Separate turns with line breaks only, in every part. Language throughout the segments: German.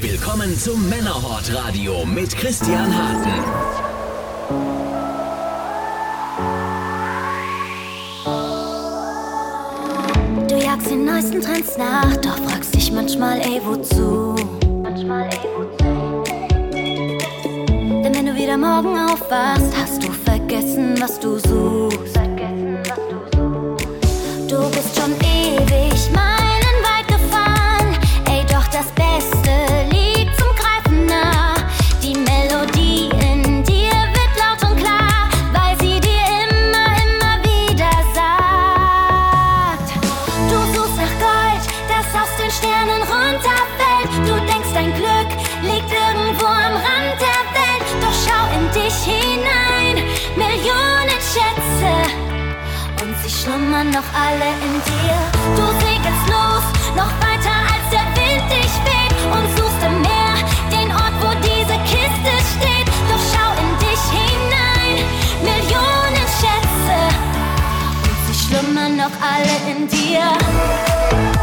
Willkommen zum Männerhort Radio mit Christian Harten.
jagst den neuesten Trends nach, doch fragst dich manchmal, ey, wozu? Manchmal, ey, wozu? Denn wenn du wieder morgen aufwachst, hast du vergessen, was du suchst. noch alle in dir. Du segelst los, noch weiter als der Wind dich weht und suchst im Meer den Ort, wo diese Kiste steht. Doch schau in dich hinein, Millionen Schätze und sie schlummern noch alle in dir.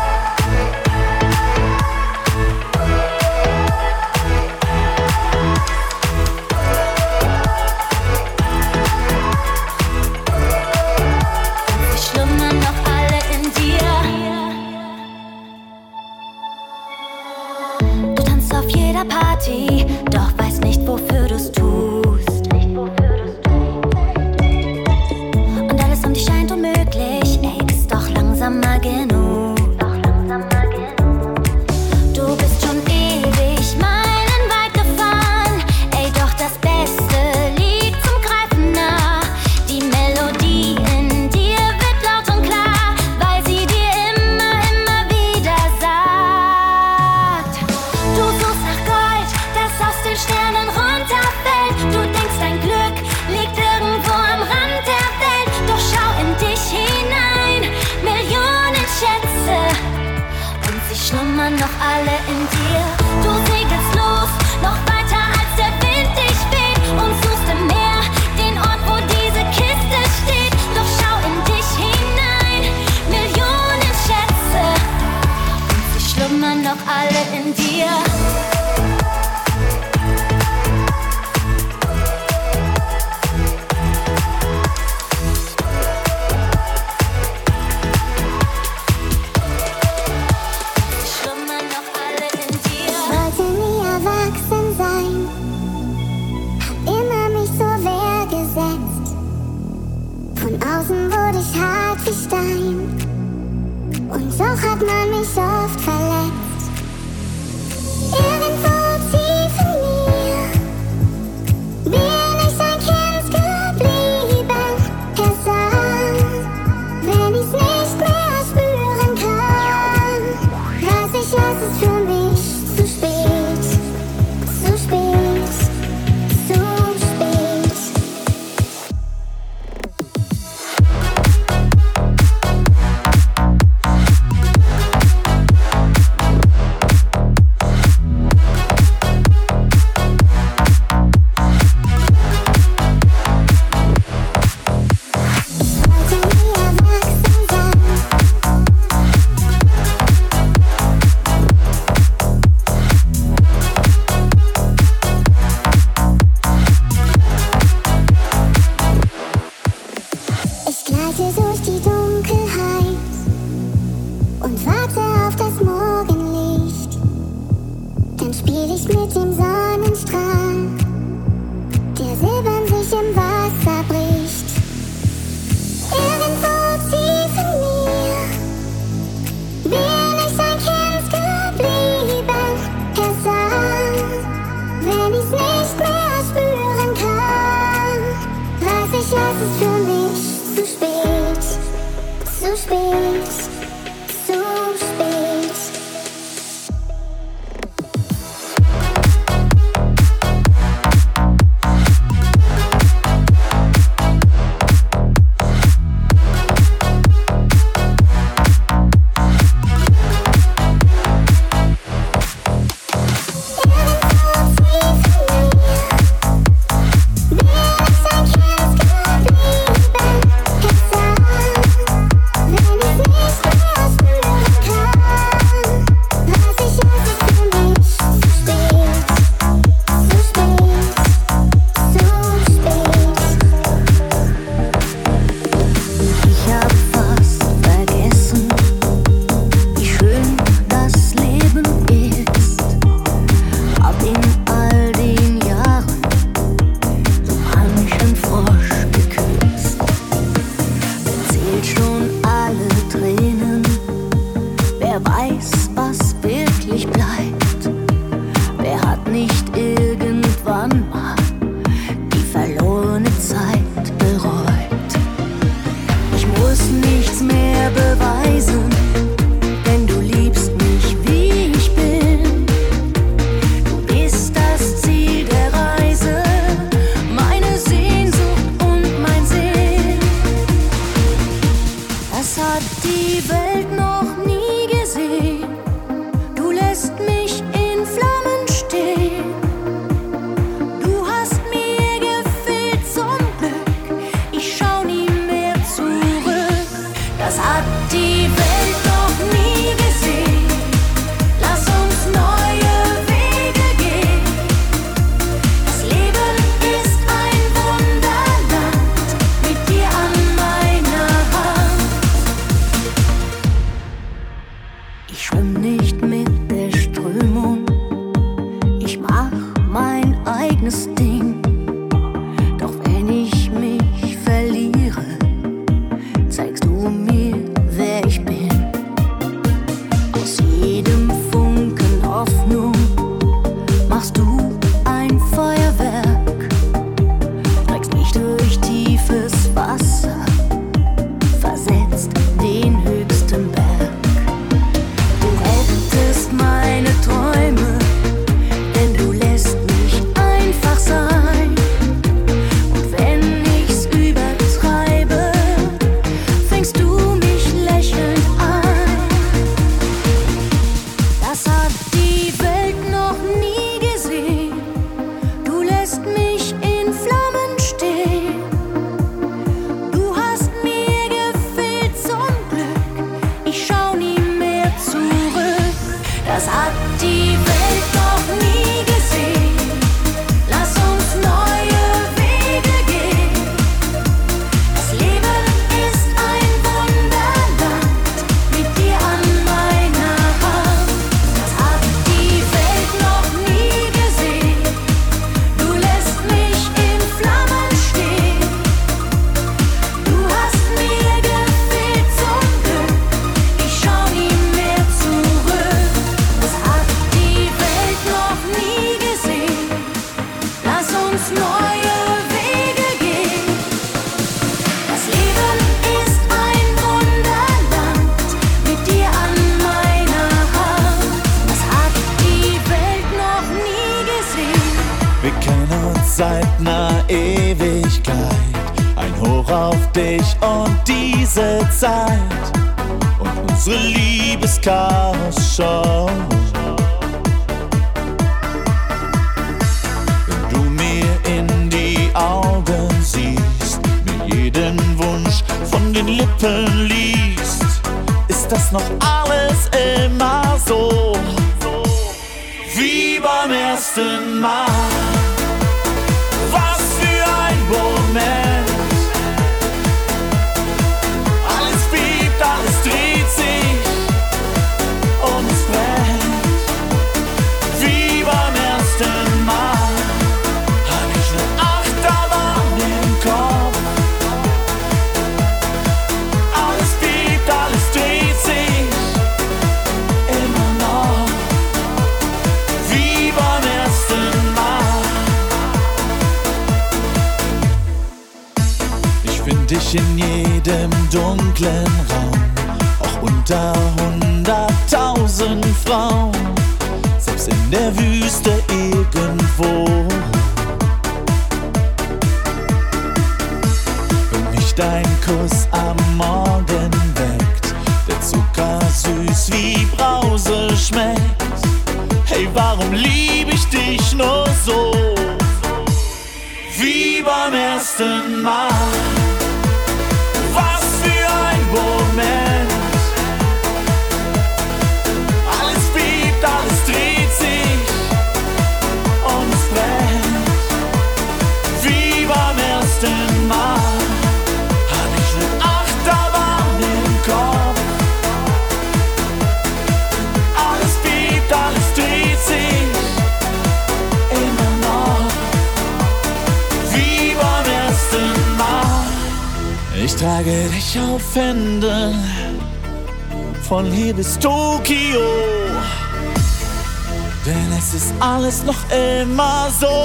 So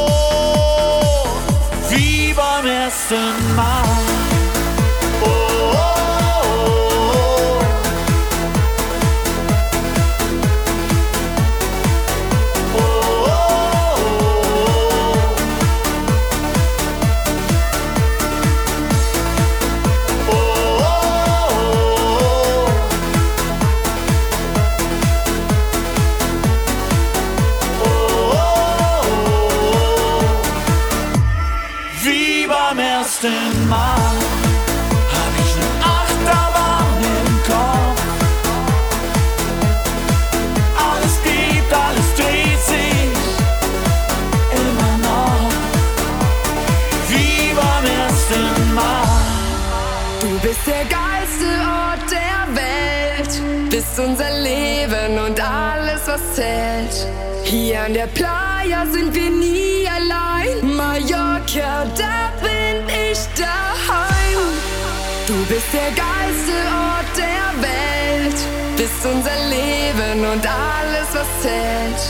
der
geilste Ort der Welt. Bist unser Leben und alles, was zählt.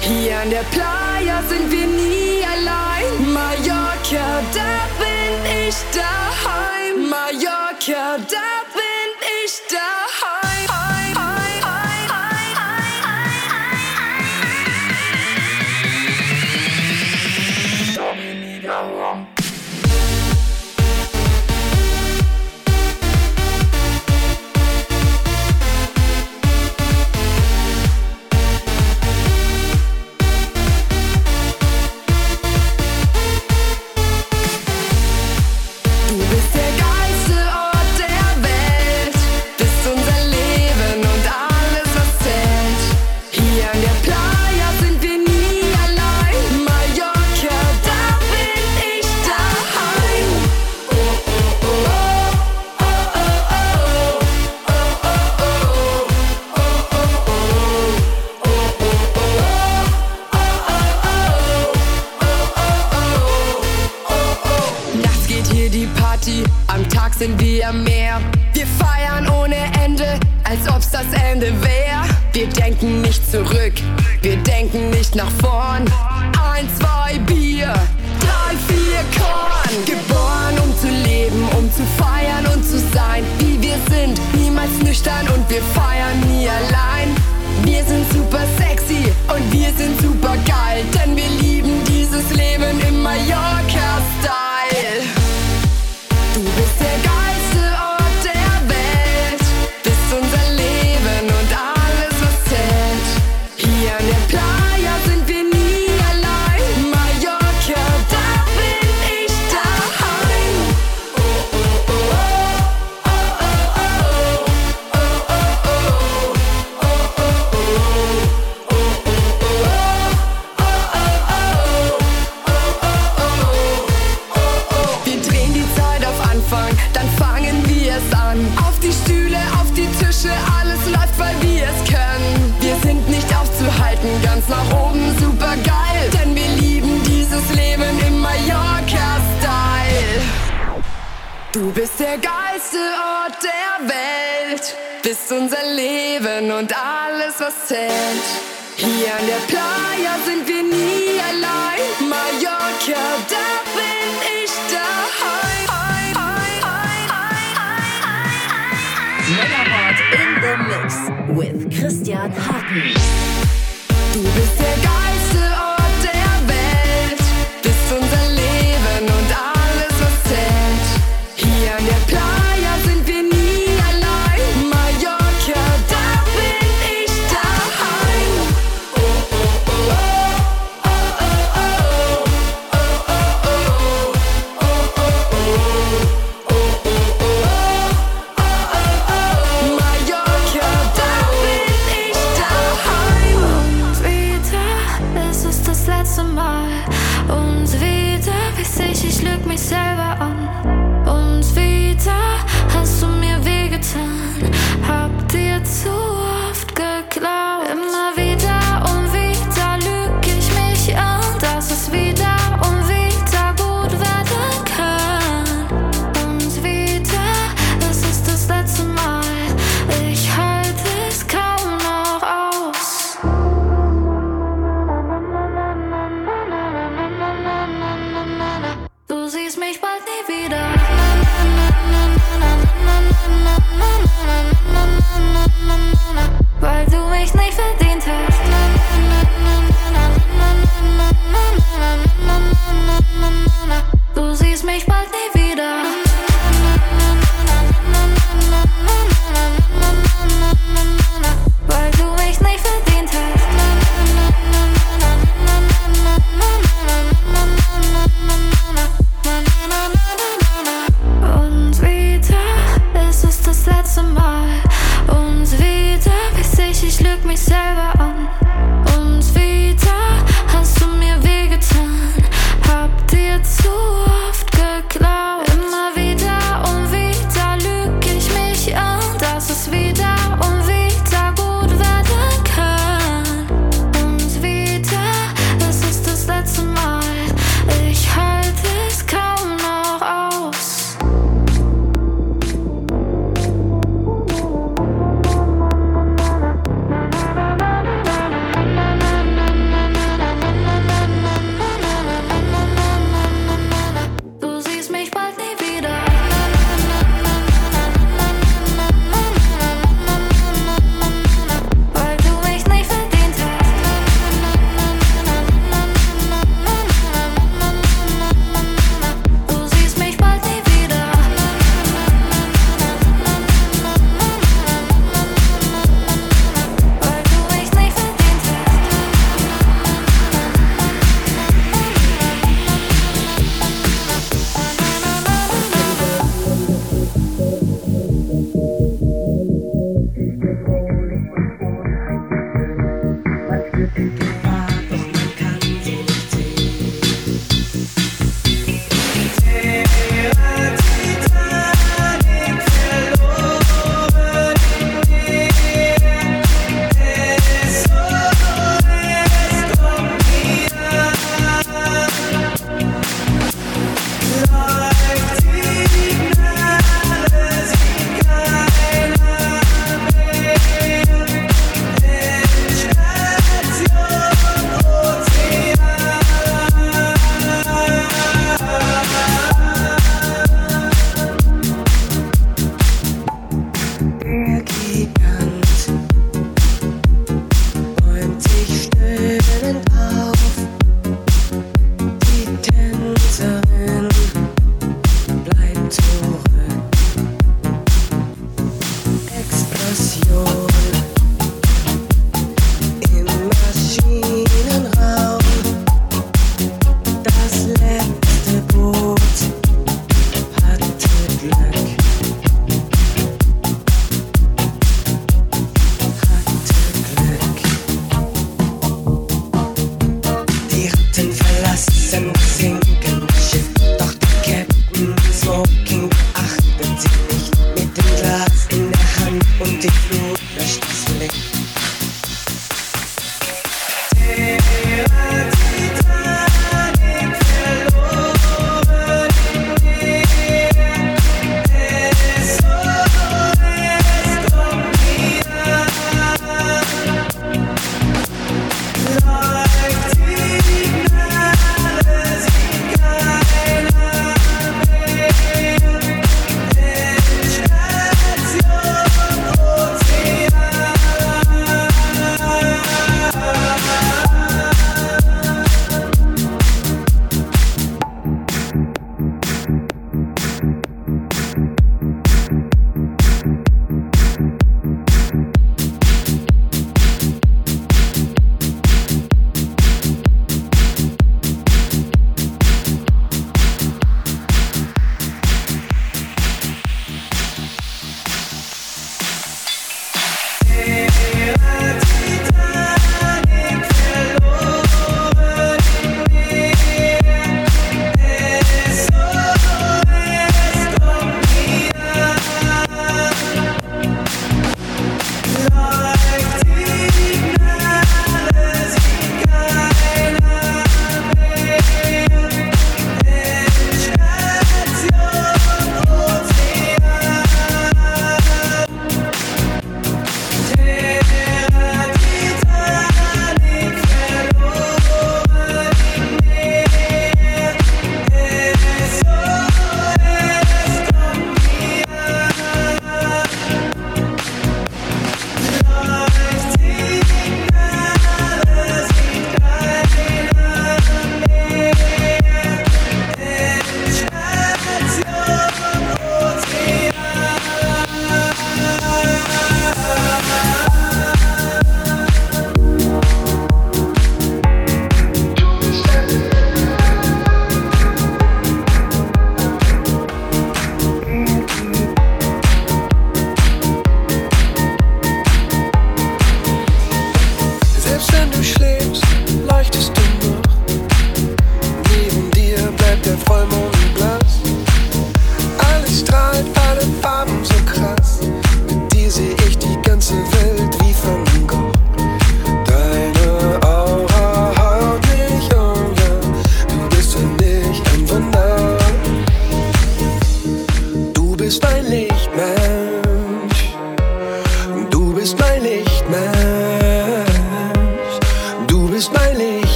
Hier an der Playa sind wir nie allein. Mallorca, da bin ich daheim. Mallorca, da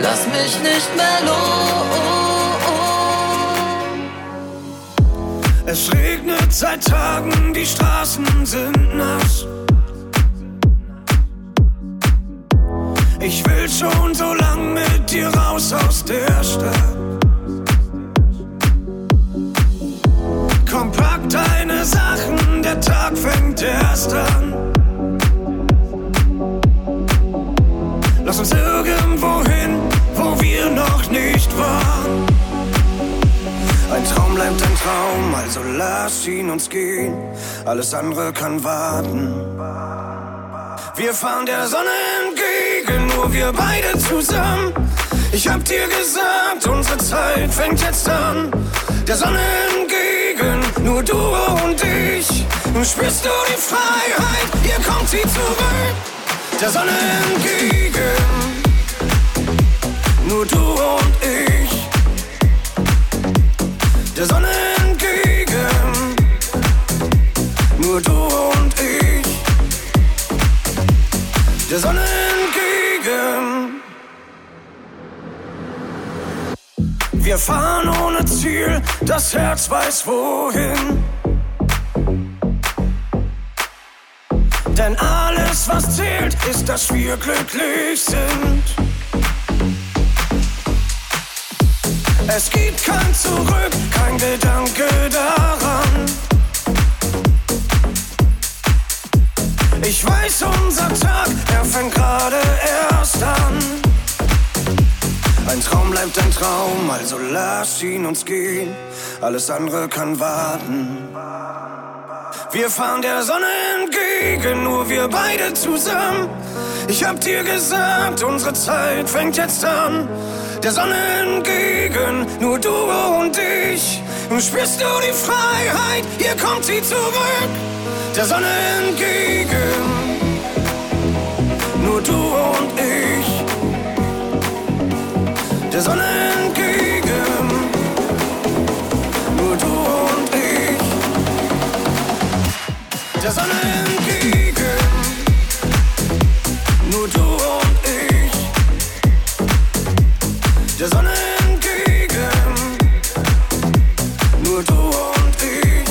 Lass mich nicht mehr los.
Es regnet seit Tagen, die Straßen sind nass. Ich will schon so lang mit dir raus aus der Stadt. Komm, pack deine Sachen, der Tag fängt erst an. Lass uns irgendwo hin, Ein Traum bleibt ein Traum, also lass ihn uns gehen. Alles andere kann warten. Wir fahren der Sonne entgegen, nur wir beide zusammen. Ich hab dir gesagt, unsere Zeit fängt jetzt an. Der Sonne entgegen, nur du und ich. Spürst du die Freiheit? Hier kommt sie zurück der Sonne entgegen. Nur du und ich, der Sonne entgegen. Nur du und ich, der Sonne entgegen. Wir fahren ohne Ziel, das Herz weiß wohin. Denn alles, was zählt, ist, dass wir glücklich sind. Es gibt kein Zurück, kein Gedanke daran. Ich weiß, unser Tag, er fängt gerade erst an. Ein Traum bleibt ein Traum, also lass ihn uns gehen. Alles andere kann warten. Wir fahren der Sonne entgegen, nur wir beide zusammen. Ich hab dir gesagt, unsere Zeit fängt jetzt an. Der Sonne entgegen, nur du und ich. Spürst du die Freiheit? Hier kommt sie zurück. Der Sonne entgegen, nur du und ich. Der Sonne entgegen, nur du und ich der Sonne entgegen. Nur du und ich, der Sonne entgegen. Nur du und ich,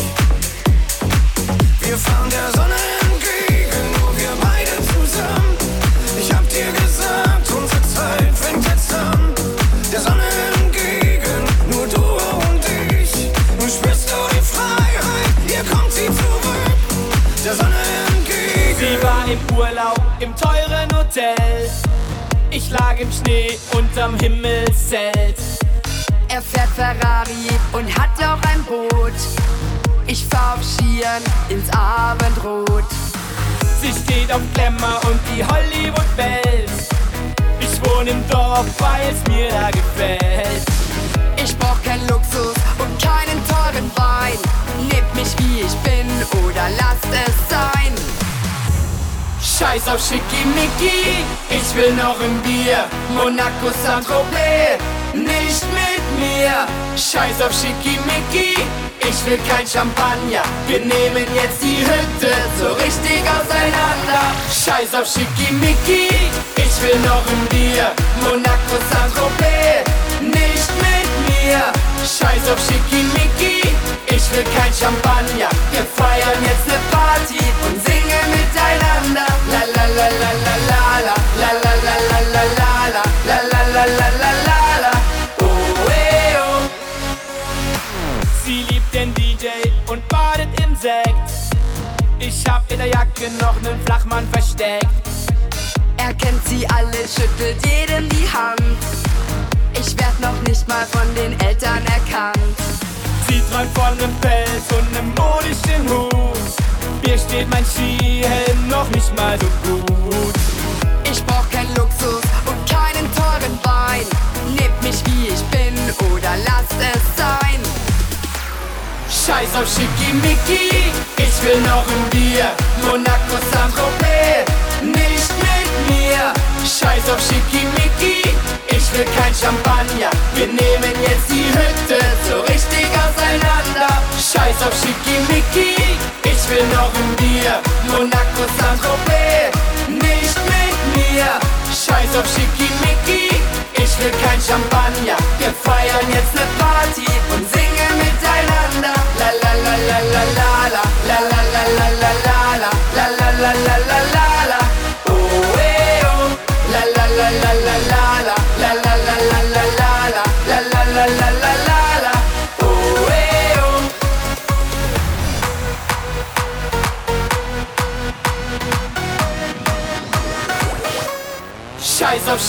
wir fahren der Sonne entgegen, nur wir beide zusammen. Ich hab dir gesagt, unsere Zeit fängt jetzt an. Der Sonne entgegen, nur du und ich. Nun spürst du die Freiheit, hier kommt sie zurück der Sonne entgegen.
Sie war im Urlaub im teuren Hotel. Ich lag im Schnee unterm Himmelszelt.
Er fährt Ferrari und hat auch ein Boot. Ich fahr auf Skiern ins Abendrot.
Sie steht auf Glamour und die Hollywood-Welt. Ich wohne im Dorf, weil es mir da gefällt.
Ich brauch keinen Luxus und keinen teuren Wein. Nehmt mich wie ich bin oder lasst es sein.
Scheiß auf Schickimicki, ich will noch ein Bier. Monaco Saint-Tropez, nicht mit mir. Scheiß auf Schickimicki, ich will kein Champagner. Wir nehmen jetzt die Hütte so richtig auseinander. Scheiß auf Schickimicki, ich will noch ein Bier. Monaco Saint-Tropez, nicht mit mir. Scheiß auf Schickimicki, ich will kein Champagner. Wir mein Skihelm noch nicht mal so gut.
Ich brauch keinen Luxus und keinen teuren Wein. Nehmt mich wie ich bin oder lasst es sein.
Scheiß auf Schickimicki, ich will noch ein Bier. Monaco Saint-Tropez, nicht mit mir. Scheiß auf Schickimicki, ich will kein Champagner. Wir nehmen jetzt die Hütte so richtig auseinander. Scheiß auf Schickimicki, ich will noch ein Bier. Monaco Saint-Tropez, nicht mit mir. Scheiß auf Schickimicki, ich will kein Champagner. Wir feiern jetzt ne Party und singen miteinander. La la la la la la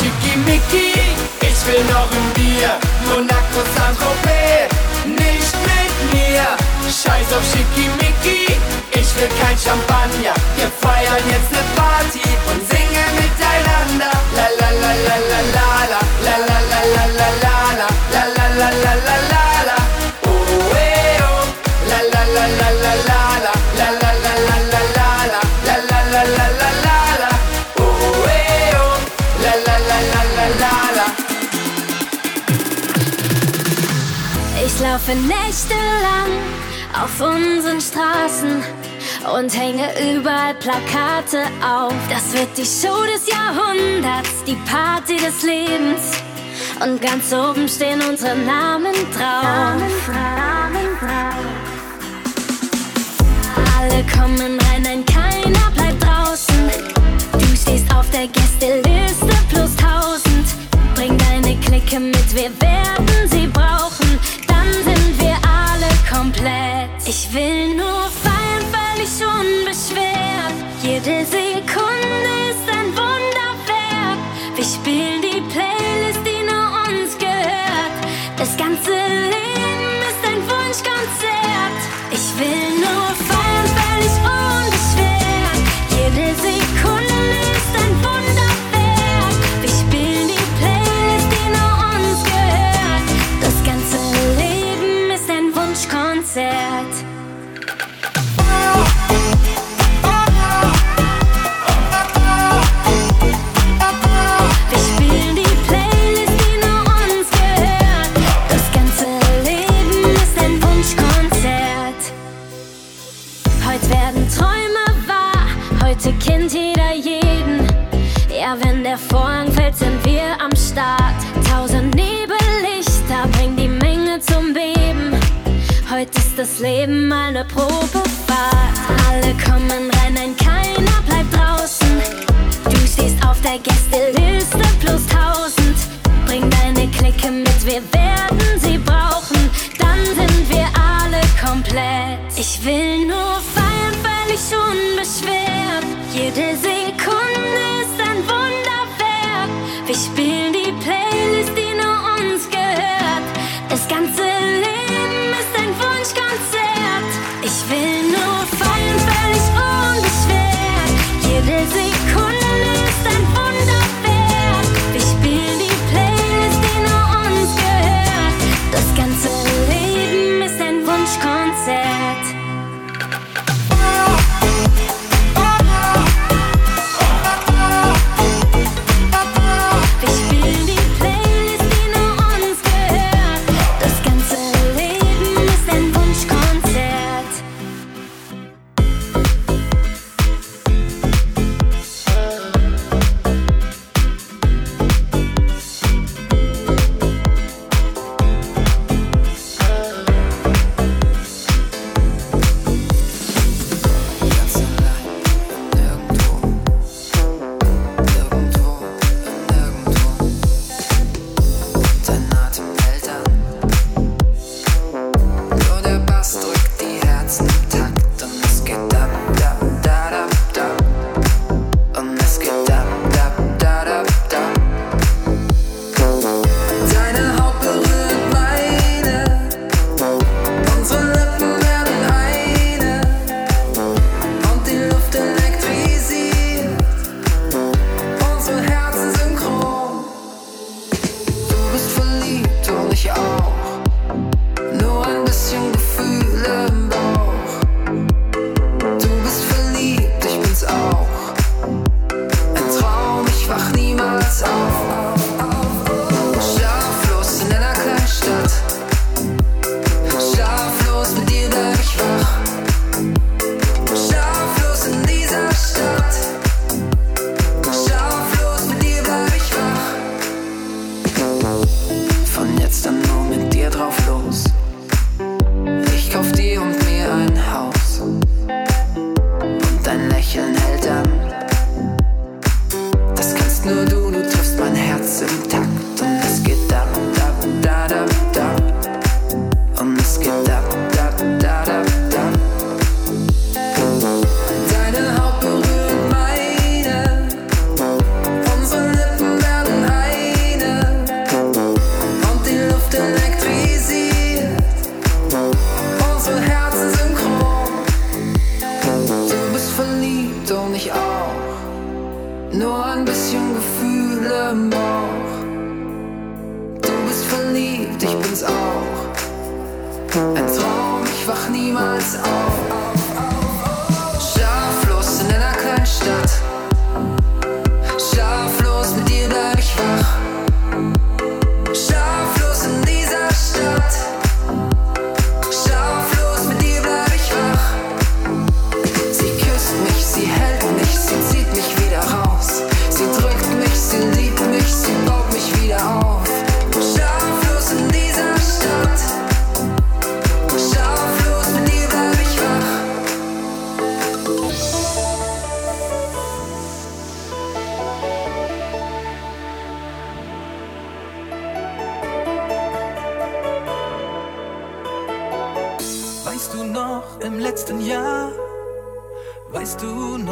Schickimicki, ich will noch ein Bier. Monaco Saint-Tropez, nicht mit mir. Scheiß auf Schickimicki, ich will kein Champagner. Wir feiern jetzt ne Party und singen miteinander. La la la la la la
Ich laufe nächtelang auf unseren Straßen und hänge überall Plakate auf. Das wird die Show des Jahrhunderts, die Party des Lebens. Und ganz oben stehen unsere Namen drauf. Alle kommen rein, nein, keiner bleibt draußen. Du stehst auf der Gästeliste plus tausend. Bring deine Clique mit, wir werden sie brauchen. Komplett. Ich will nur feiern, völlig unbeschwert. Jede Sekunde ist ein Wunderwerk. Wir spielen das Leben mal ne Probefahrt. Alle kommen rein, nein, keiner bleibt draußen. Du stehst auf der Gästeliste plus tausend. Bring deine Clique mit, wir werden sie brauchen. Dann sind wir alle komplett. Ich will nur feiern, völlig unbeschwert. Jede Sekunde ist ein Wunderwerk. Wir spielen die Playlist,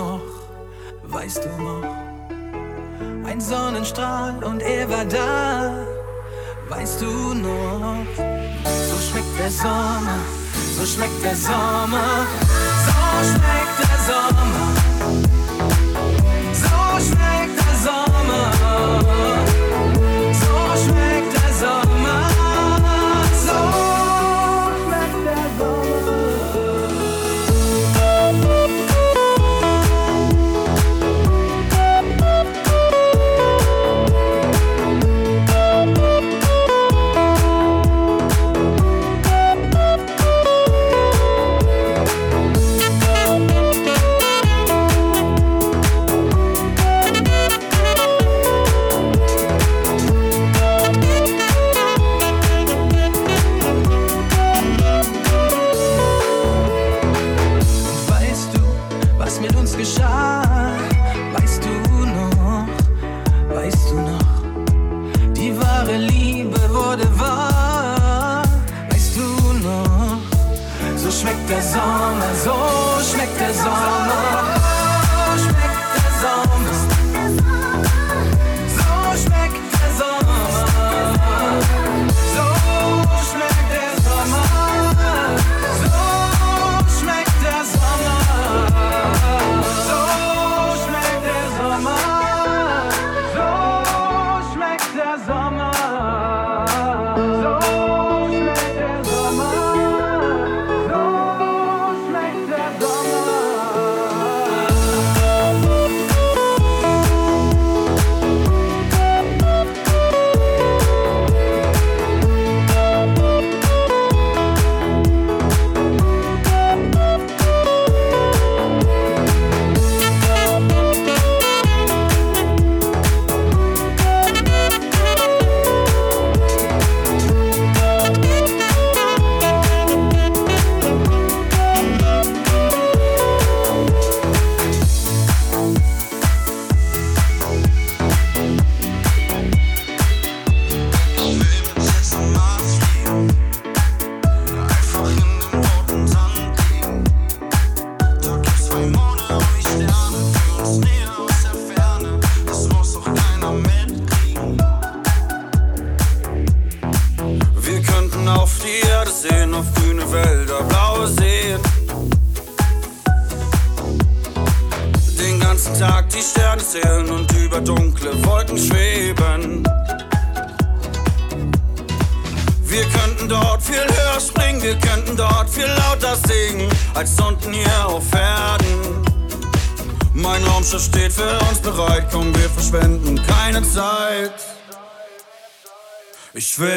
noch, weißt du noch? Ein
Sonnenstrahl und
er war da, weißt du noch? So schmeckt der Sommer, so schmeckt der Sommer, so schmeckt der Sommer, so schmeckt der Sommer.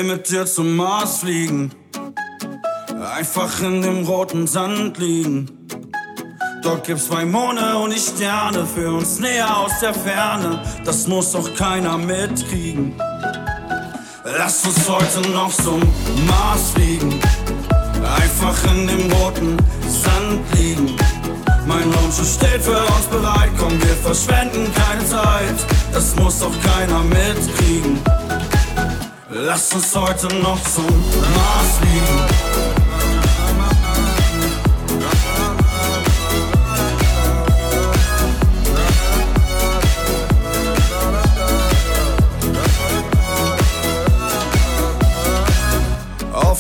Mit dir zum Mars fliegen, einfach in dem roten Sand liegen. Dort gibt's zwei Monde und die Sterne für uns näher aus der Ferne. Das muss doch keiner mitkriegen. Lass uns heute noch zum Mars fliegen. Einfach in dem roten Sand liegen. Mein Raumschiff steht für uns bereit. Komm, wir verschwenden keine Zeit. Das muss doch keiner mitkriegen. Lass uns heute noch zum Mars fliegen.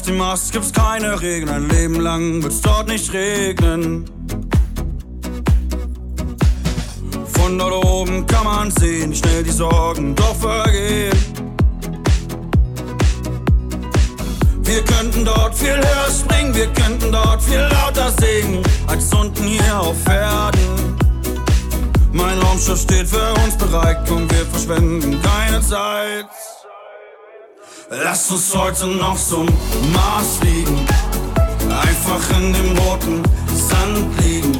dem Mars gibt's keine Regeln, ein Leben lang wird's dort nicht regnen. Von dort oben kann man sehen, schnell die Sorgen doch vergehen. Wir könnten dort viel höher springen, wir könnten dort viel lauter singen, als unten hier auf Erden. Mein Raumschiff steht für uns bereit, komm, wir verschwenden keine Zeit. Lass uns heute noch zum Mars fliegen. Einfach in dem roten Sand liegen.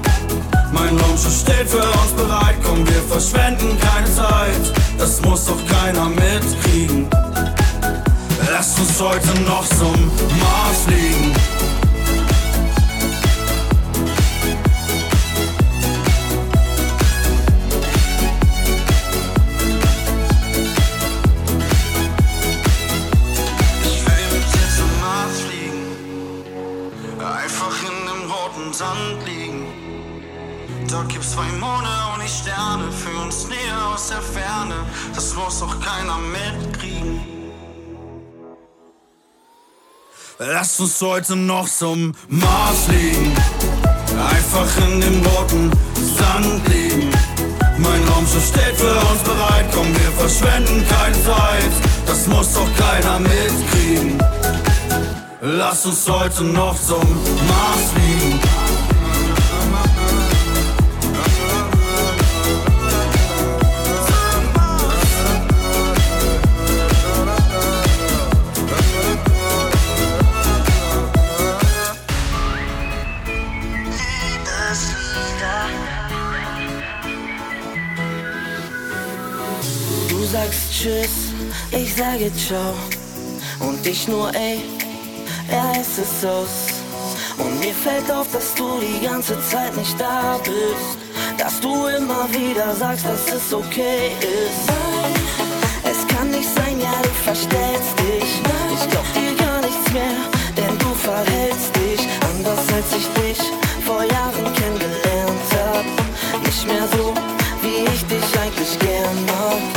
Mein Raumschiff steht für uns bereit. Komm, wir verschwenden keine Zeit. Das muss doch keiner mitkriegen. Lass uns heute noch zum Mars fliegen. zwei Monde und die Sterne für uns näher aus der Ferne. Das muss doch keiner mitkriegen. Lass uns heute noch zum Mars fliegen. Einfach in dem roten Sand liegen. Mein Raumschiff steht für uns bereit. Komm, wir verschwenden keine Zeit. Das muss doch keiner mitkriegen. Lass uns heute noch zum Mars fliegen.
Tschüss, ich sage ciao. Und ich nur ey, er ist es aus. Und mir fällt auf, dass du die ganze Zeit nicht da bist. Dass du immer wieder sagst, dass es okay ist. Nein, es kann nicht sein, ja, du verstellst dich. Ich glaub dir gar nichts mehr, denn du verhältst dich anders als ich dich vor Jahren kennengelernt hab. Nicht mehr so, wie ich dich eigentlich gern mag.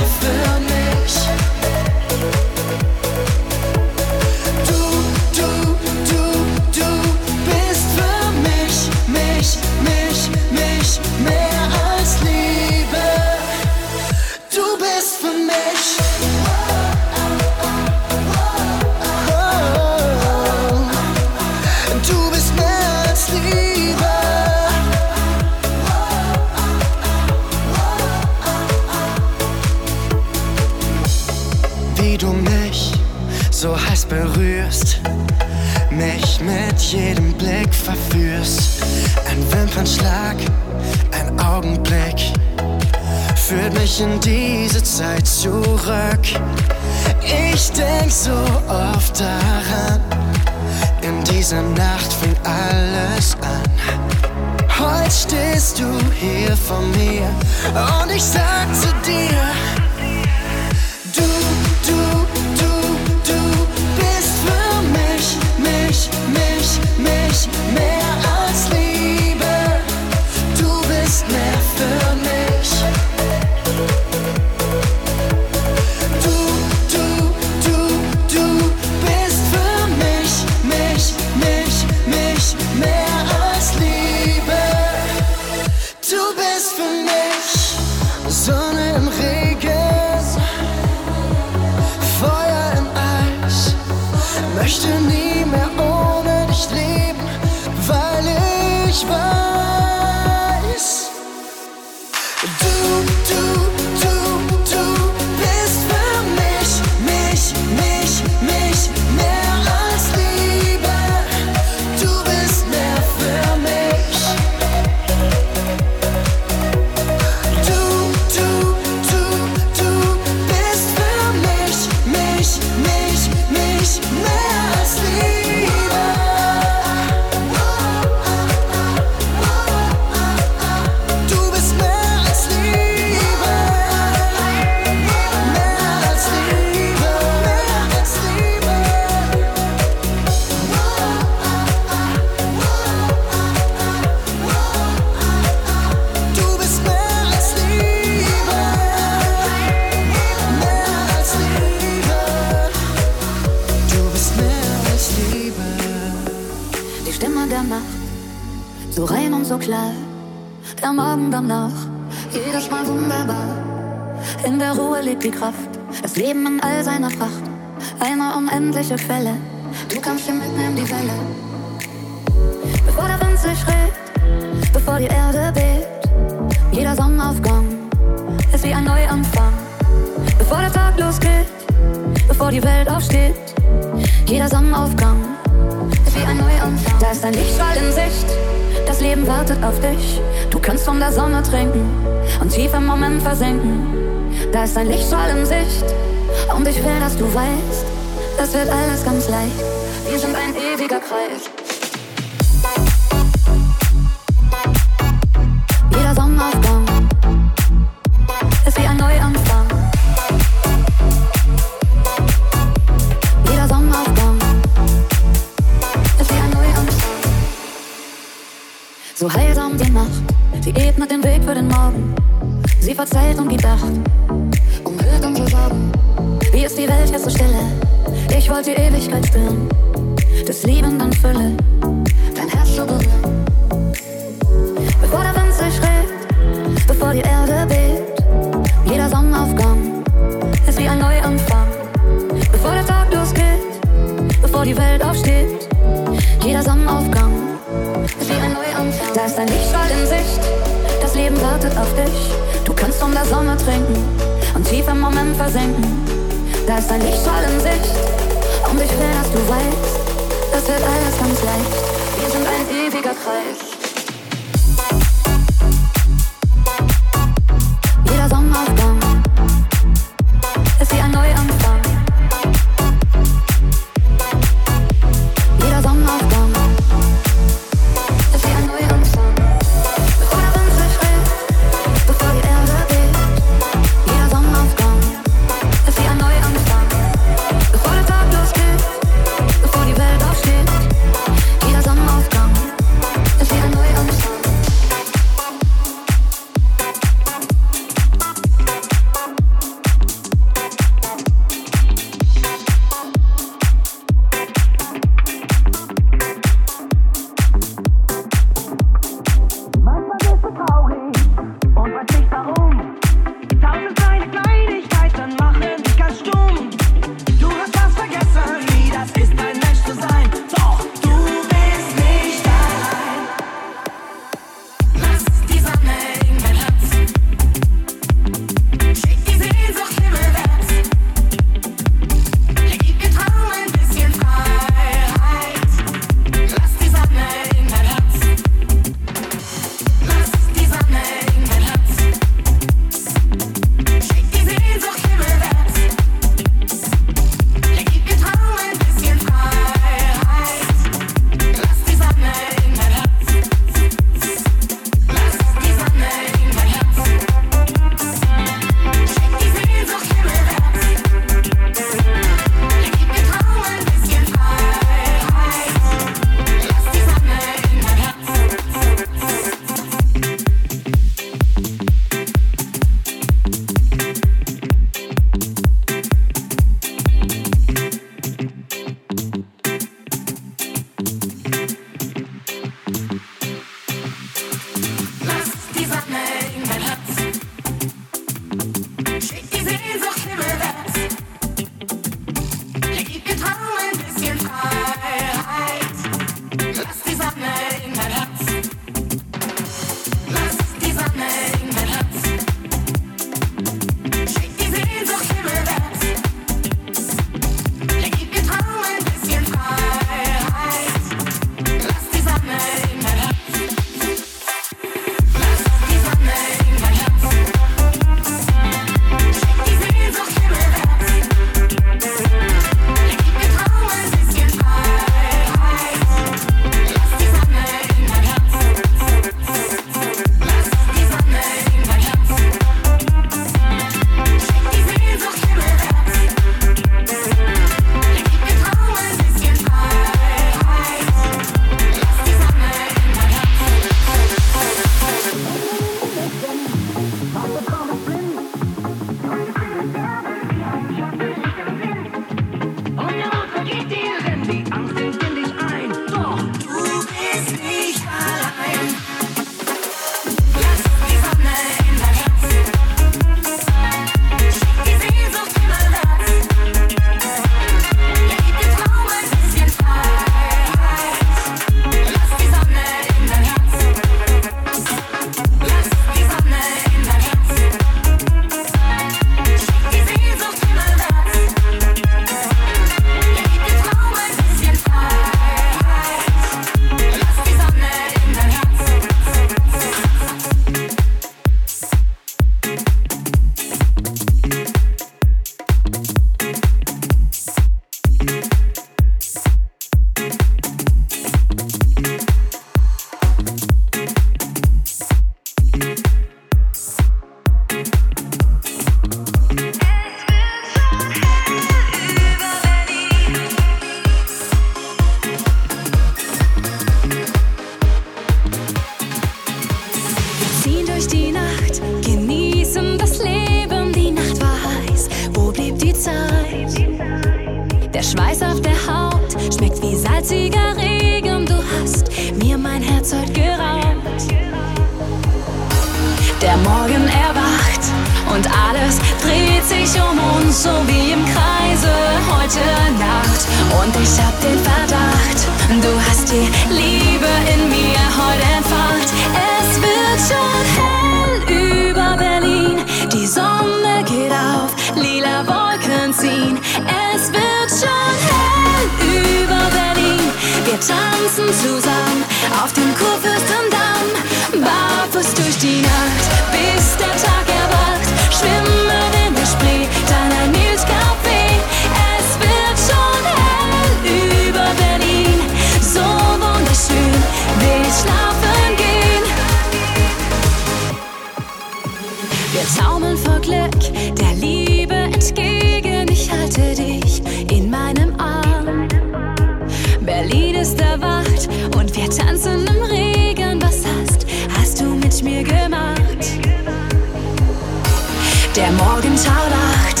Der Morgentau lacht,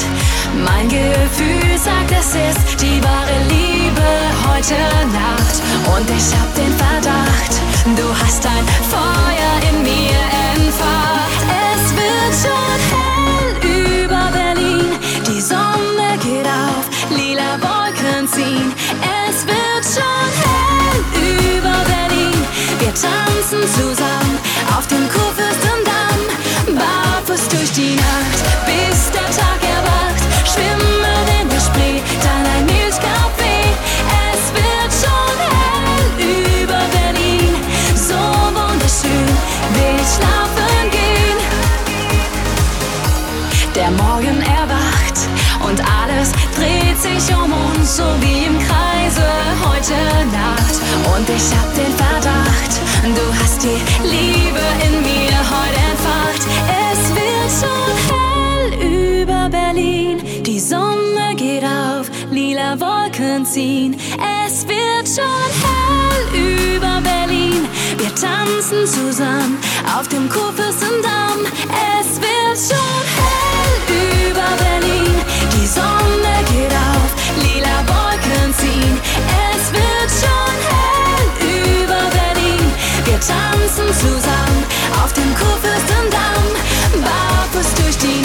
mein Gefühl sagt, es ist die wahre Liebe heute Nacht. Und ich hab den Verdacht, du hast ein Feuer in mir entfacht. Es wird schon hell über Berlin, die Sonne geht auf, lila Wolken ziehen. Es wird schon hell über Berlin, wir tanzen zusammen auf dem Kurfürstendamm, ich hab den Verdacht, du hast die Liebe in mir heute entfacht. Wolken ziehen. Es wird schon hell über Berlin, wir tanzen zusammen auf dem Kurfürstendamm. Es wird schon hell über Berlin, die Sonne geht auf, lila Wolken ziehen. Es wird schon hell über Berlin, wir tanzen zusammen auf dem Kurfürstendamm, barfuß durch die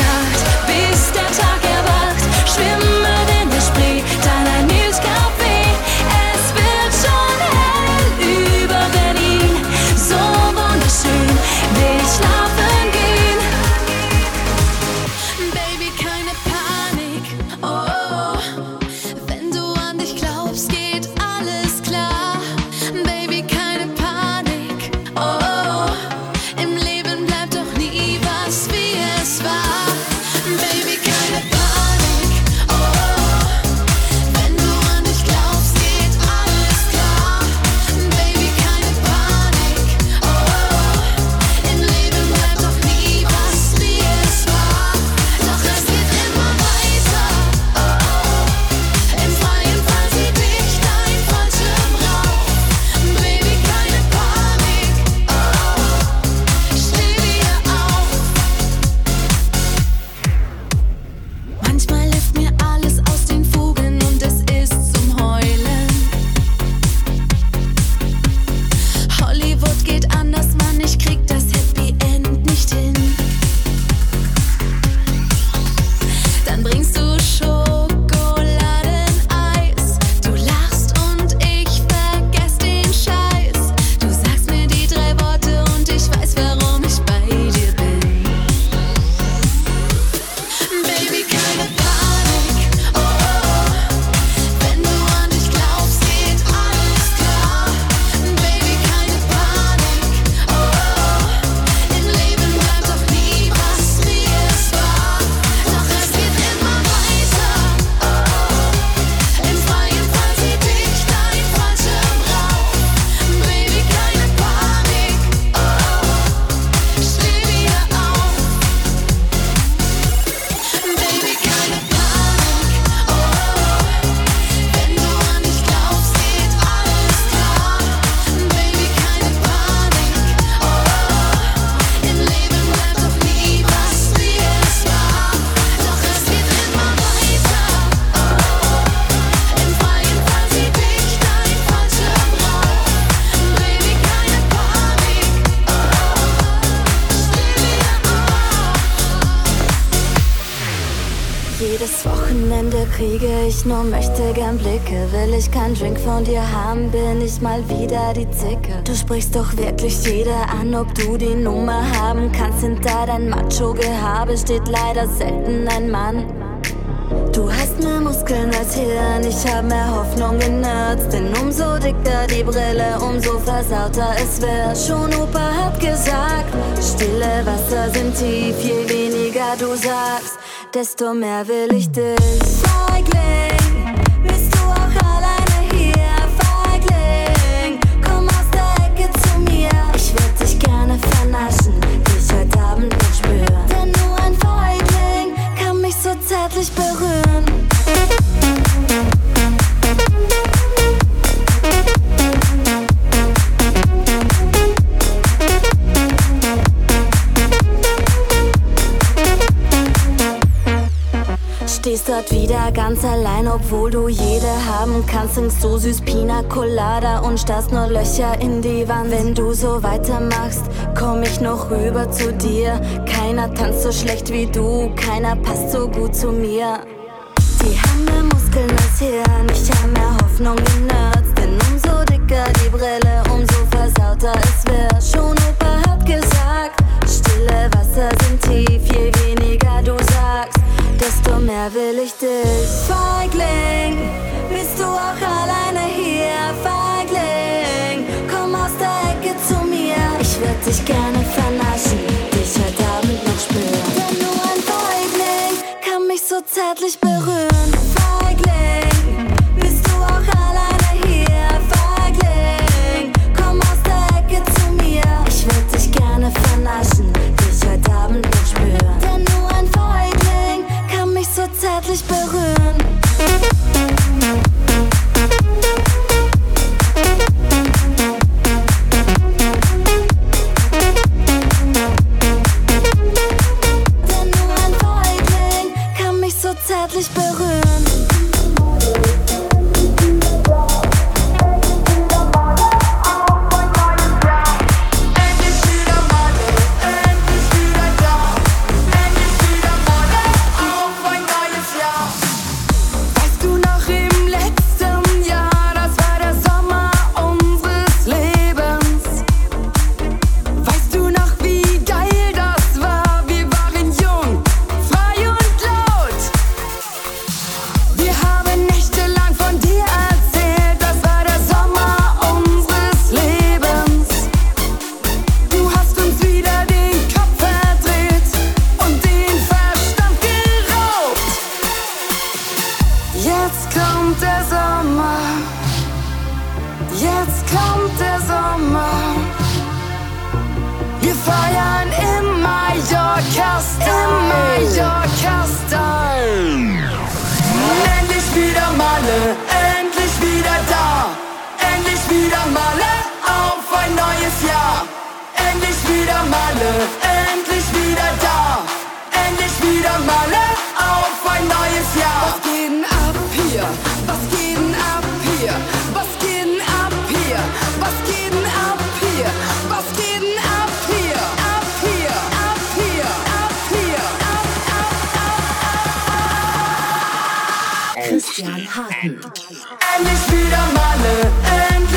ich nur möchte gern Blicke. Will ich keinen Drink von dir haben, bin ich mal wieder die Zicke. Du sprichst doch wirklich jeder an, ob du die Nummer haben kannst. Hinter dein Macho-Gehabe steht leider selten ein Mann. Du hast mehr Muskeln als Hirn, ich hab mehr Hoffnung in Nerds. Denn umso dicker die Brille, umso versauter es wird. Schon Opa hat gesagt, stille Wasser sind tief, je weniger du sagst, desto mehr will ich dich. Feigling, Stehst dort wieder ganz allein, obwohl du jede haben kannst. Singst so süß Pina Colada und starrst nur Löcher in die Wand. Wenn du so weitermachst, komm ich noch rüber zu dir. Keiner tanzt so schlecht wie du, keiner passt so gut zu mir. Die haben mehr Muskeln als Hirn, ich hab mehr Hoffnung in Nerds. Denn umso dicker die Brille, umso versauter es wird. Schon Opa hat gesagt, stille Wasser sind tief, je weniger du sagst, desto mehr will ich dich. Feigling, bist du auch alleine hier? Feigling, komm aus der Ecke zu mir. Ich würd dich gerne vernaschen, dich heute Abend noch spüren. Denn nur ein Feigling kann mich so zärtlich berühren.
Endlich wieder da. Endlich wieder Malle auf ein neues Jahr. Was geht denn ab hier? Was geht denn ab hier? Was geht denn ab hier? Was geht denn ab hier? Was geht denn ab hier? Ab hier, ab hier, ab hier, ab, ab, ab.
Christian Harten.
Endlich wieder Malle, endlich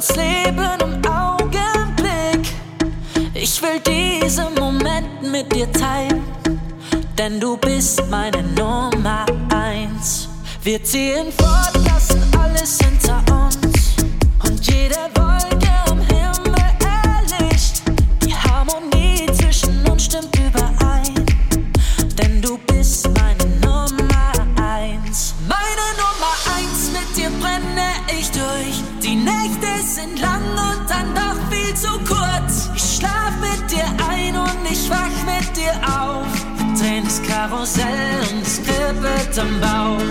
uns
Leben im Augenblick. Ich will diesen Moment mit dir teilen, denn du bist meine Nummer eins. Wir ziehen fort, lassen alles hinter uns und jeder wollte. September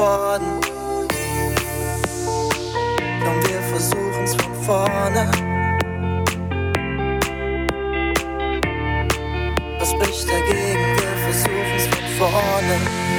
geworden. Komm, wir
versuchen's von vorne. Was
spricht dagegen? Wir
versuchen's von vorne.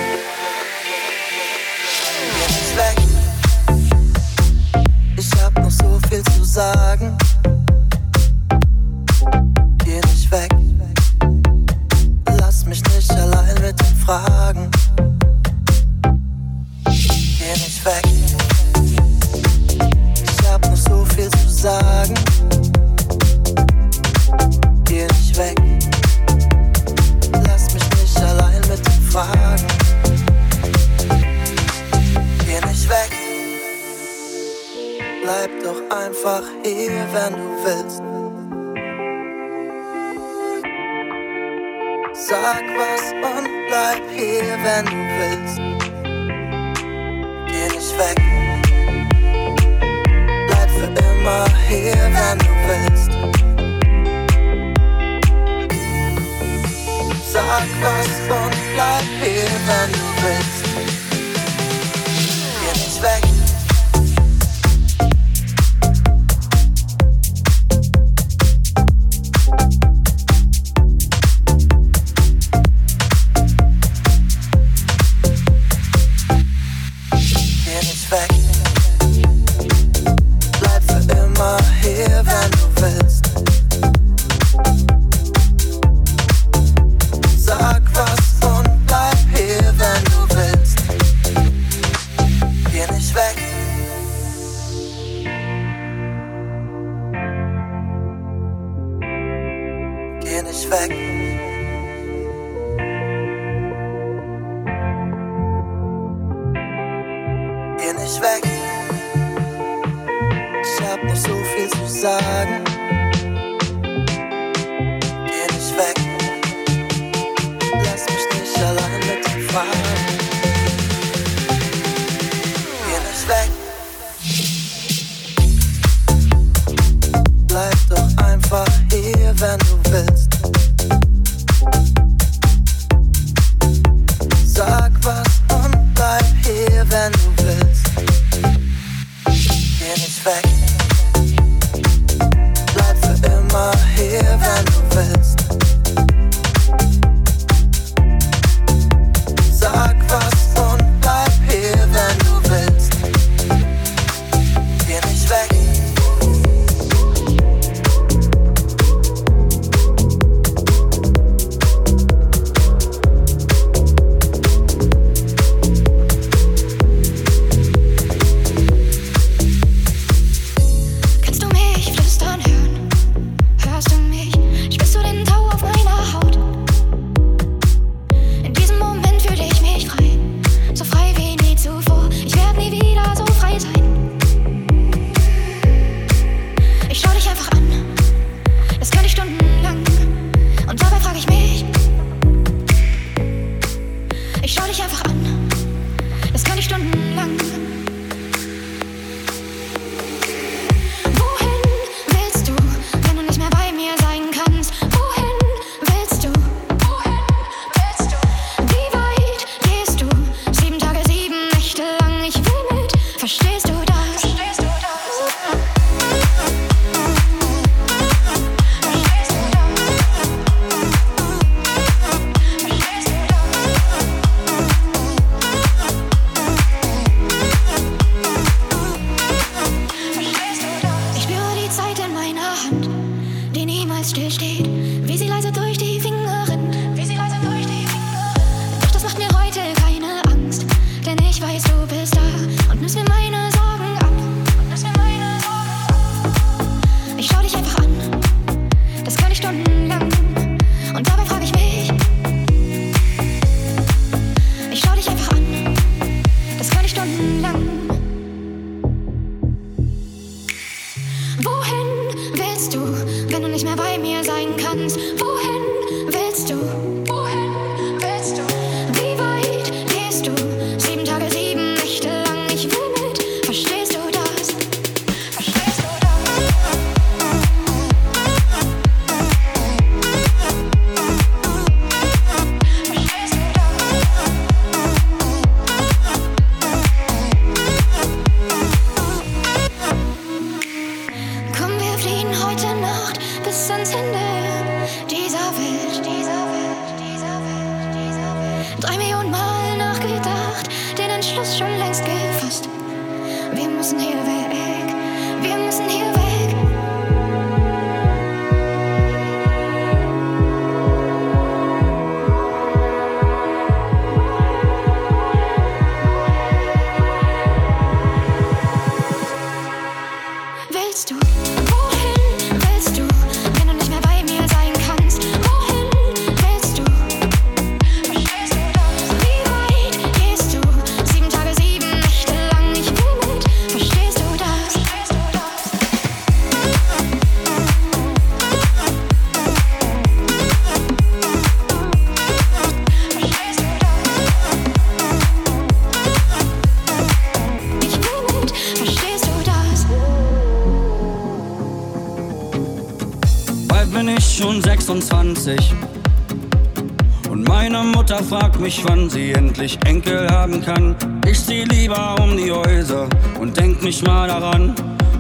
Mich, wann sie endlich Enkel haben kann. Ich zieh lieber um die Häuser und denk nicht mal daran,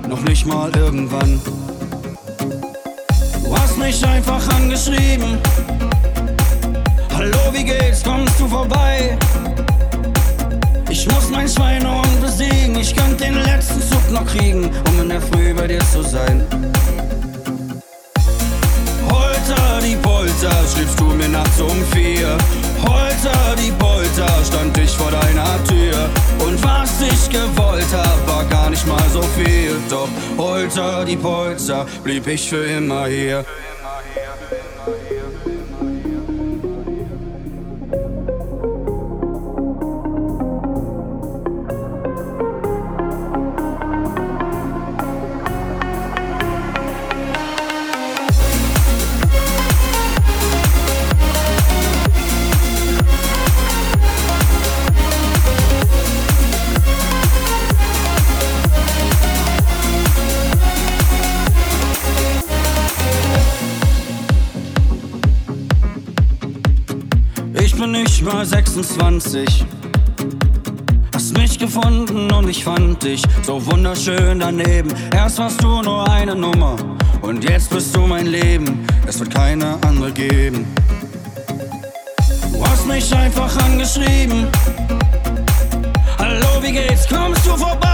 noch nicht mal irgendwann. Du hast mich einfach angeschrieben. Hallo, wie geht's? Kommst du vorbei? Ich muss mein Schweinehund besiegen. Ich könnte den letzten Zug noch kriegen, um in der Früh bei dir zu sein. Holter die Polter, schriebst du mir nachts um vier. Holter die Polter, stand ich vor deiner Tür. Und was ich gewollt hab, war gar nicht mal so viel. Doch Holter die Polter, blieb ich für immer hier. 28. Hast mich gefunden und ich fand dich so wunderschön daneben. Erst warst du nur eine Nummer und jetzt bist du mein Leben. Es wird keine andere geben. Du hast mich einfach angeschrieben. Hallo, wie geht's? Kommst du vorbei?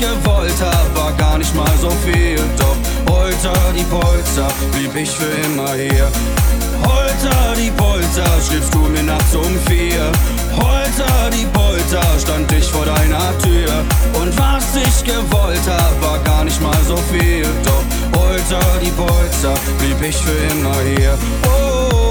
Gewollt hab, war gar nicht mal so viel. Doch Holter die Polter, blieb ich für immer hier. Holter die Polter, schriebst du mir nachts um vier. Holter die Polter, stand ich vor deiner Tür. Und was ich gewollt hab, war gar nicht mal so viel. Doch Holter die Polter, blieb ich für immer hier. Oh.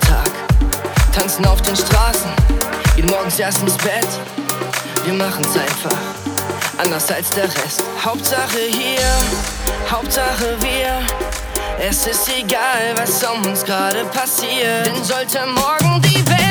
Tag. Tanzen auf den Straßen, gehen morgens erst ins Bett. Wir machen's einfach, anders als der Rest. Hauptsache hier, Hauptsache wir. Es ist egal, was um uns gerade passiert. Denn sollte morgen die Welt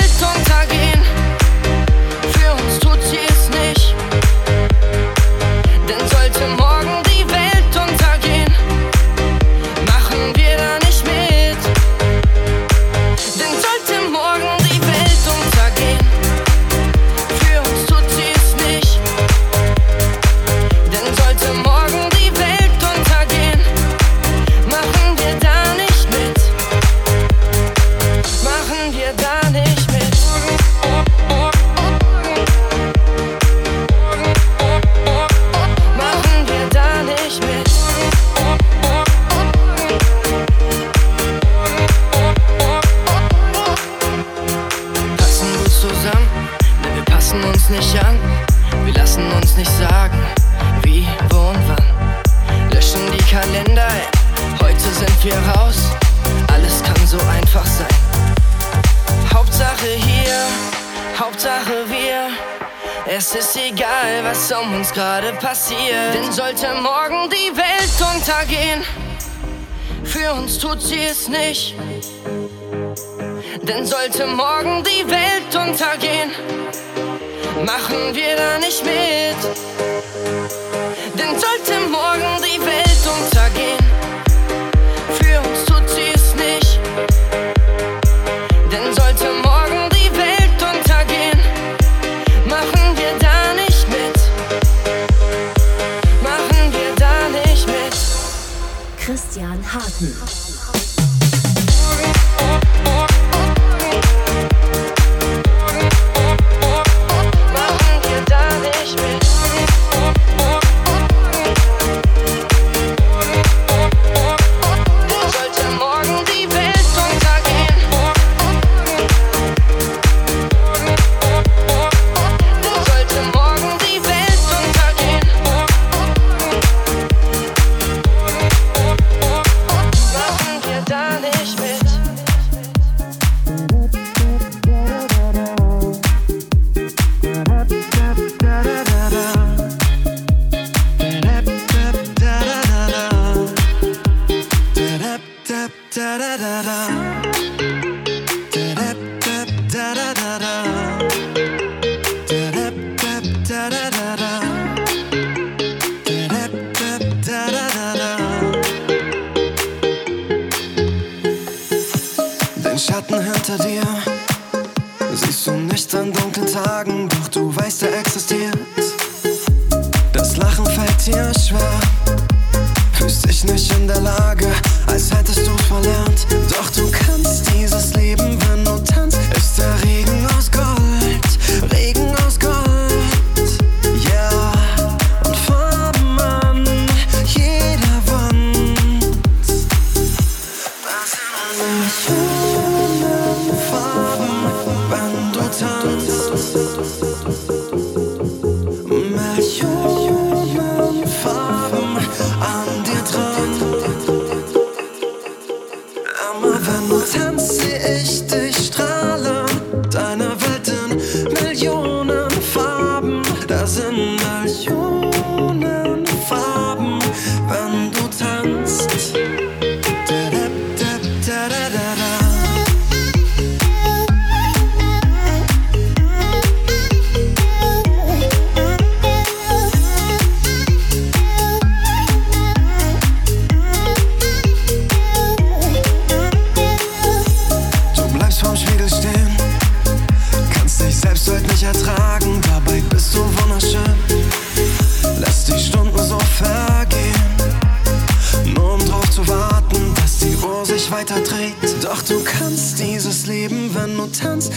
gerade passiert. Denn sollte morgen die Welt untergehen, für uns tut sie es nicht. Denn sollte morgen die Welt untergehen, machen wir da nicht mit.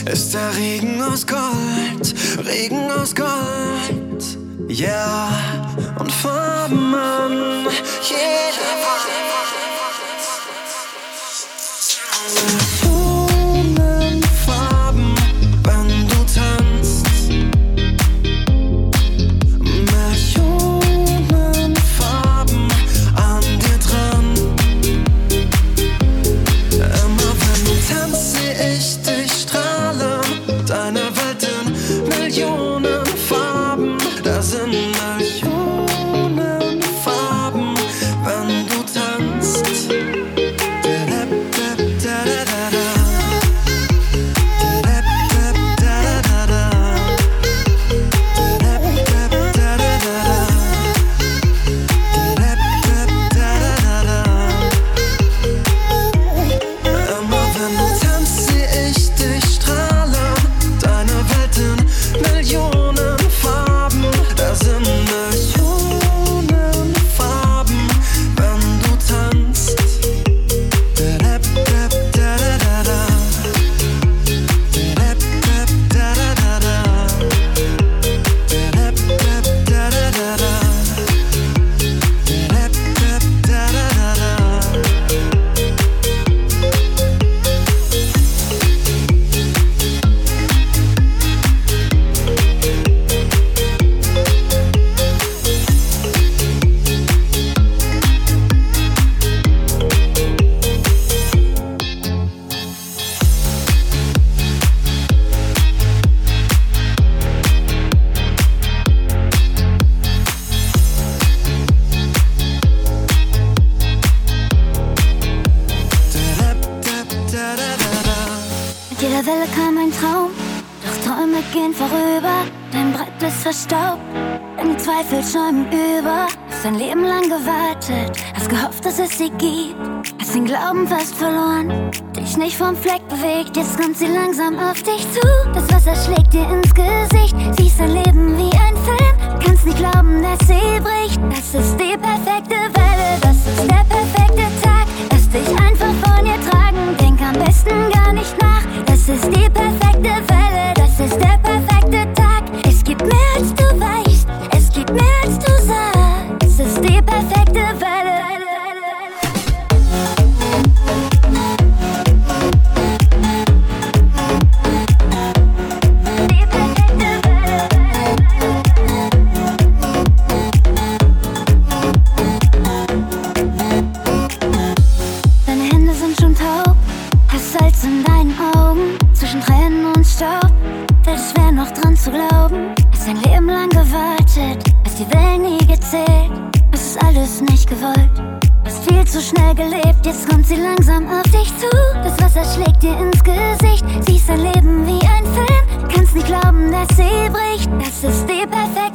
Ist der Regen
alles übrig, das ist die
perfekte.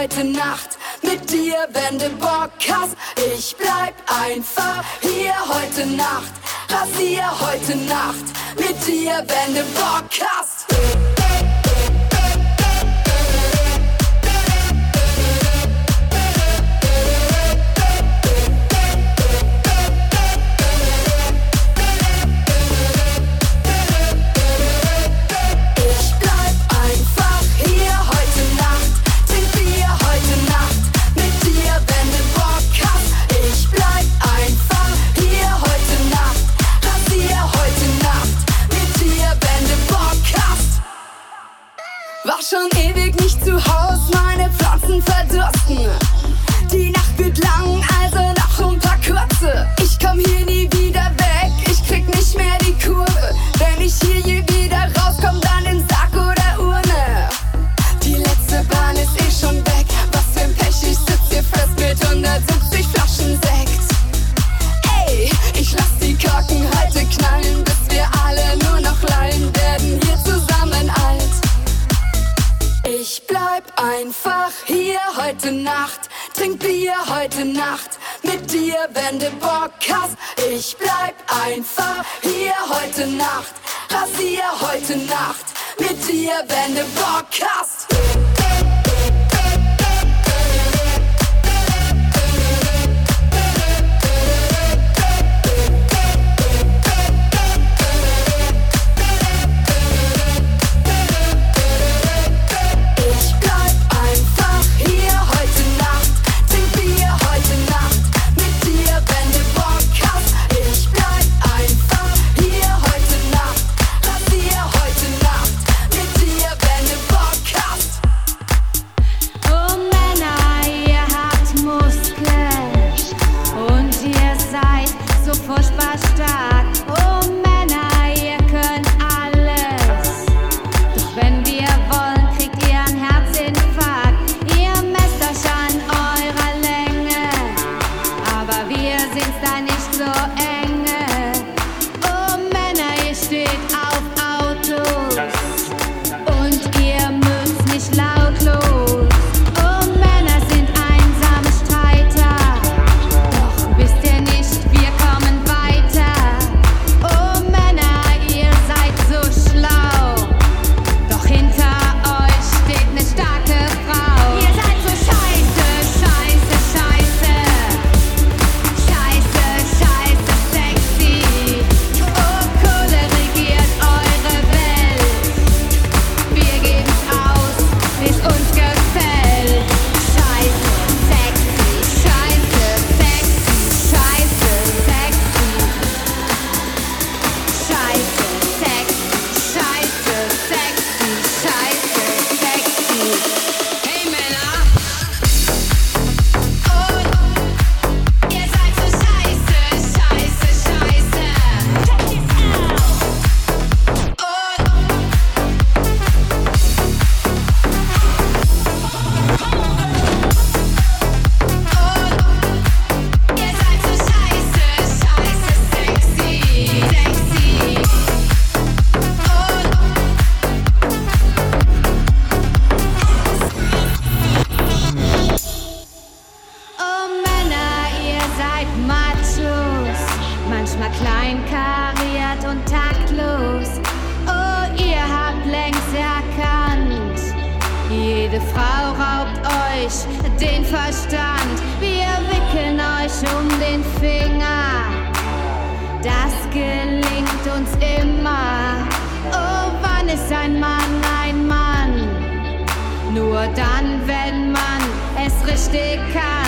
heute Nacht mit dir, wenn du Bock hast. Ich bleib einfach hier heute Nacht, rasier heute Nacht mit dir, wenn du Bock hast. War schon ewig nicht zu Haus, meine Pflanzen verdursten. Die Nacht wird lang, also noch ein paar kurze. Ich komm hier nie wieder weg, ich krieg nicht mehr die Kurve. Wenn ich hier je wieder rauskomm, dann im Sack oder Urne. Die letzte Bahn ist eh schon weg, was für ein Pech, ich sitz hier fest mit 170 Flaschen Sekt. Bleib einfach hier heute Nacht, trink Bier heute Nacht mit dir, wenn du Bock hast. Ich bleib einfach hier heute Nacht, rasier heute Nacht mit dir, wenn du Bock hast.
Verstand. Wir wickeln euch um den Finger. Das gelingt uns immer. Oh, wann ist ein Mann ein Mann? Nur dann, wenn man es richtig kann.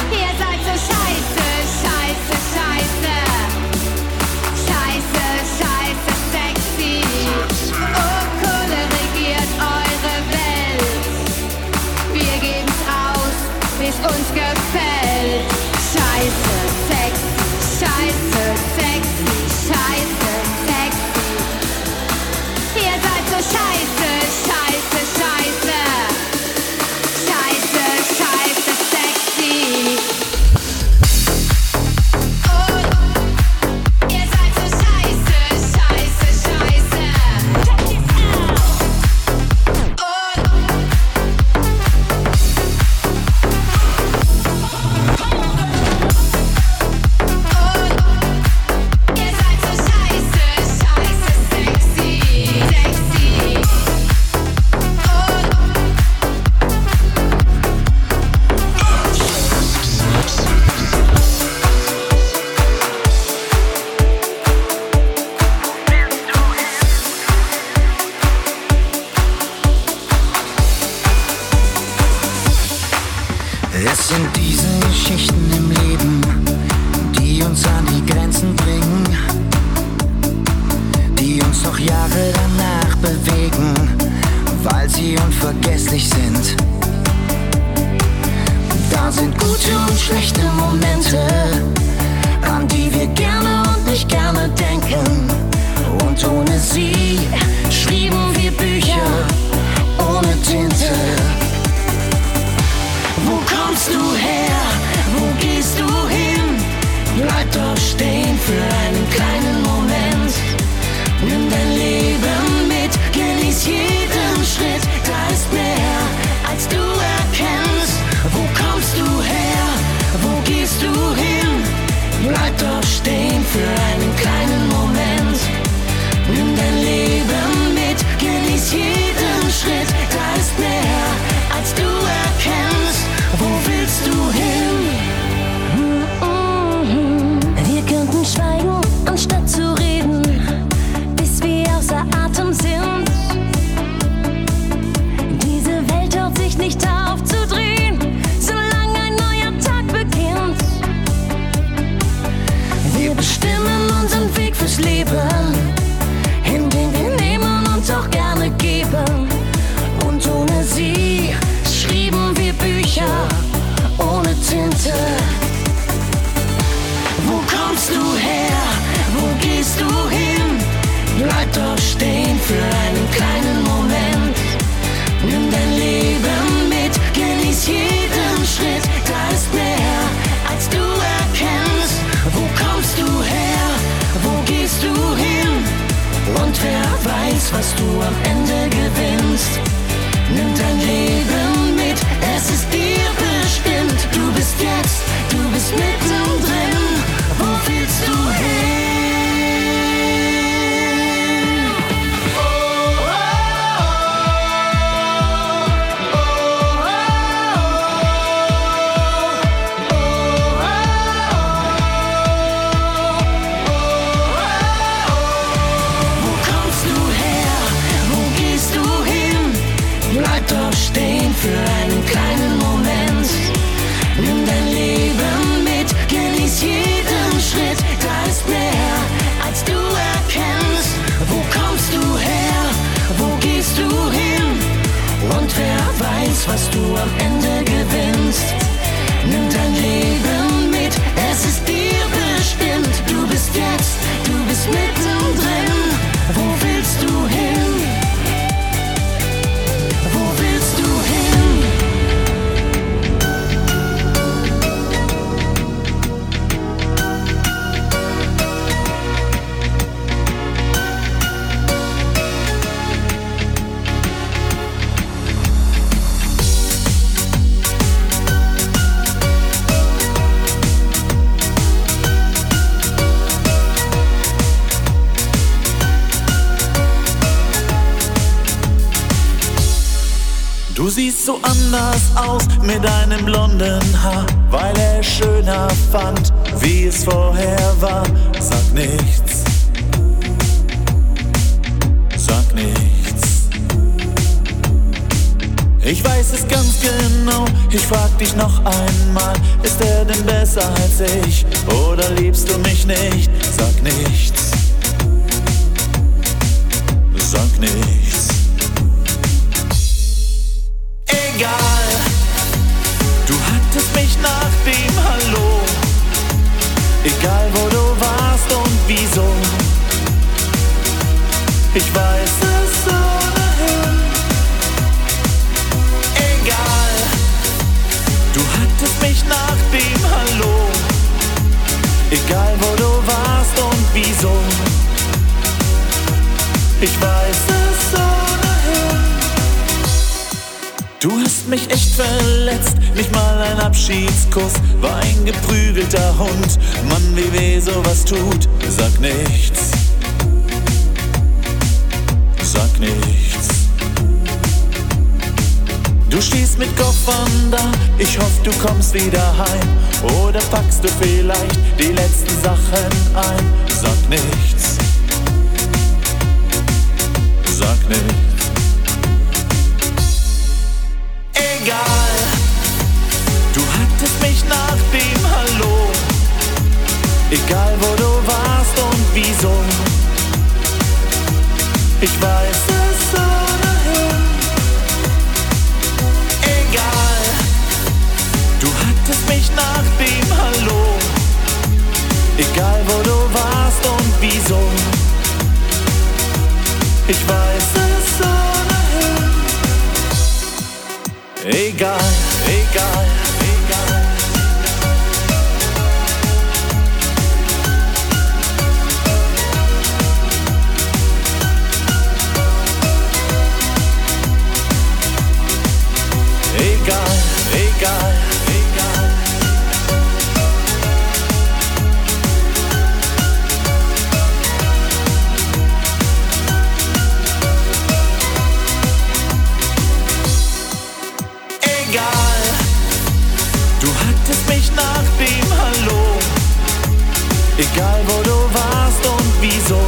Egal wo du warst und wieso.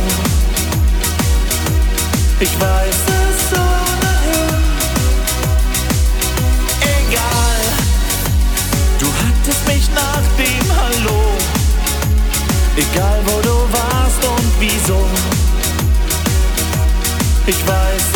Ich weiß es ohnehin. Egal, du hattest mich nach dem Hallo. Egal wo du warst und wieso. Ich weiß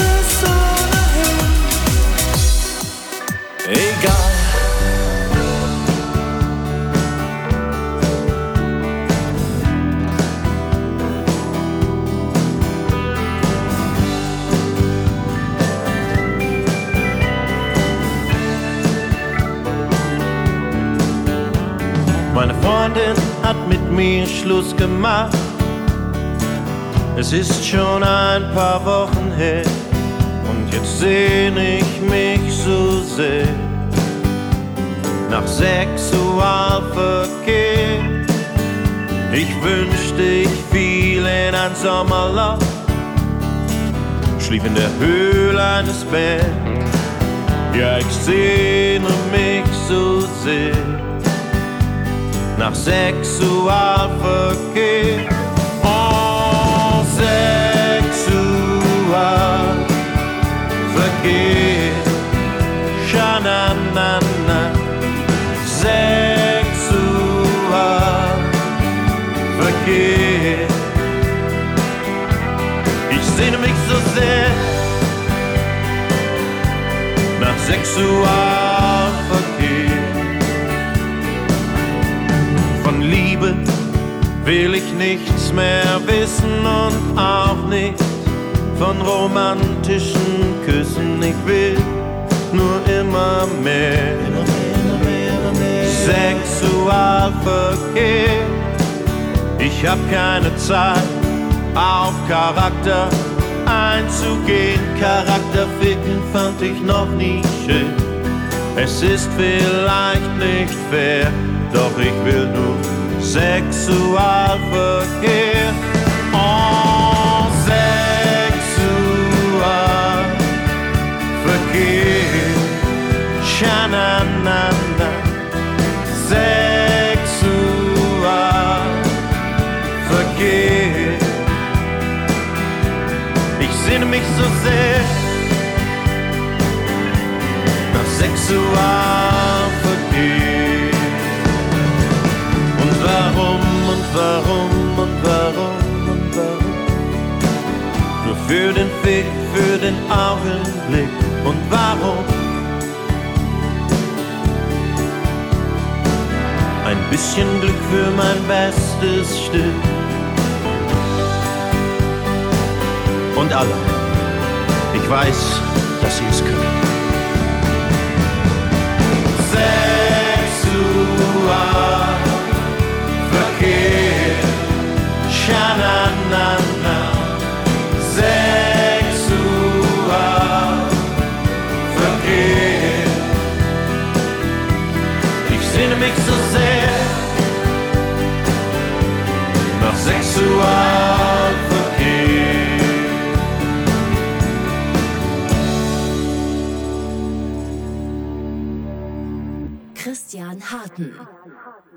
Freundin hat mit mir Schluss gemacht. Es ist schon ein paar Wochen her und jetzt sehne ich mich so sehr nach Sexualverkehr. Ich wünschte, ich fiel in ein Sommerloch, schlief in der Höhle eines Bären. Ja, ich sehne mich so sehr nach Sexualverkehr. Oh, Sexualverkehr. Shananana. Sexualverkehr. Ich sehne mich so sehr nach Sexualverkehr. Will ich nichts mehr wissen und auch nicht von romantischen Küssen. Ich will nur immer mehr. Sexualverkehr. Ich hab keine Zeit auf Charakter einzugehen. Charakter ficken fand ich noch nie schön. Es ist vielleicht nicht fair, doch ich will nur Sexualverkehr. Oh, Sexualverkehr. Schananana. Sexualverkehr. Ich sehne mich so sehr nach Sexual. Warum und warum und warum? Nur für den Fick, für den Augenblick. Und warum? Ein bisschen Glück für mein bestes Stück. Und alle, ich weiß, dass sie es können.
Come on.